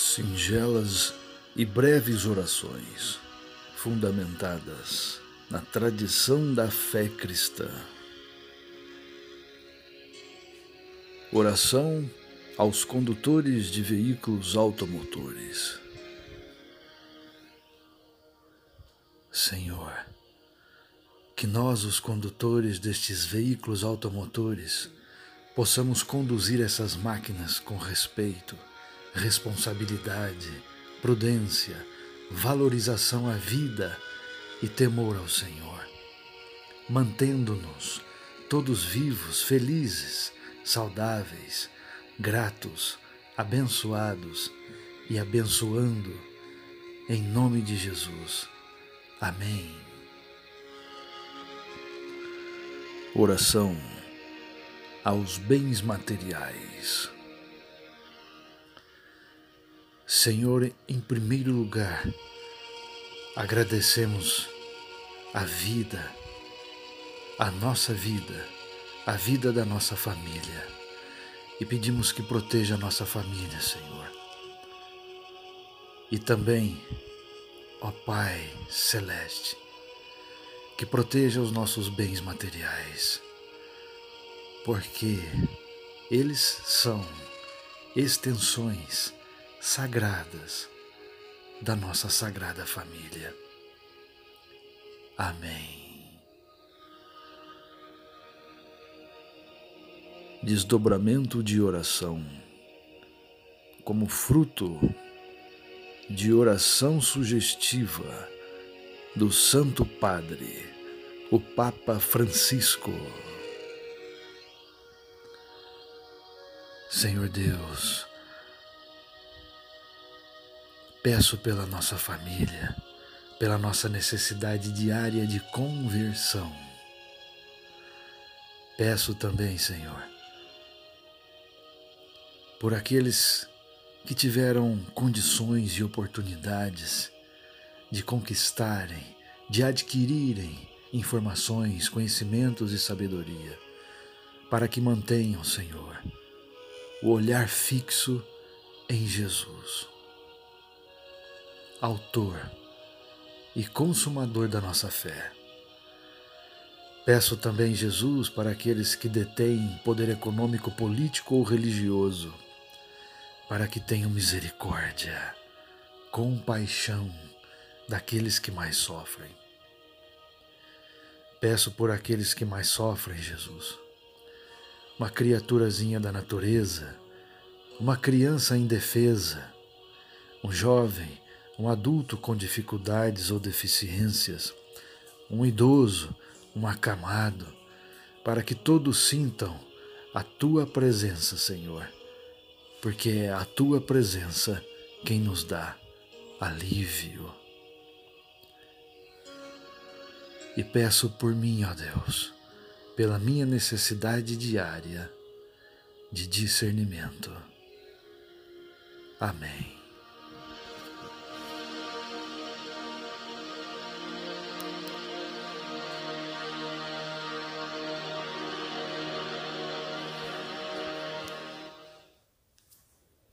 singelas e breves orações, fundamentadas na tradição da fé cristã. Oração aos condutores de veículos automotores. Senhor, que nós, os condutores destes veículos automotores, possamos conduzir essas máquinas com respeito, responsabilidade, prudência, valorização à vida e temor ao Senhor, mantendo-nos todos vivos, felizes, saudáveis, gratos, abençoados e abençoando, em nome de Jesus. Amém. Oração aos bens materiais. Senhor, em primeiro lugar, agradecemos a vida, a nossa vida, a vida da nossa família e pedimos que proteja a nossa família, Senhor. E também, ó Pai Celeste, que proteja os nossos bens materiais, porque eles são extensões sagradas da nossa sagrada família. Amém. Desdobramento de oração como fruto de oração sugestiva do Santo Padre, o Papa Francisco. Senhor Deus, peço pela nossa família, pela nossa necessidade diária de conversão. Peço também, Senhor, por aqueles que tiveram condições e oportunidades de conquistarem, de adquirirem informações, conhecimentos e sabedoria, para que mantenham, Senhor, o olhar fixo em Jesus, Autor e Consumador da nossa fé. Peço também, Jesus, para aqueles que detêm poder econômico, político ou religioso, para que tenham misericórdia, compaixão daqueles que mais sofrem. Peço por aqueles que mais sofrem, Jesus uma criaturazinha da natureza, uma criança indefesa, um jovem, um adulto com dificuldades ou deficiências, um idoso, um acamado, para que todos sintam a tua presença, Senhor, porque é a tua presença quem nos dá alívio. E peço por mim, ó Deus, pela minha necessidade diária de discernimento. Amém.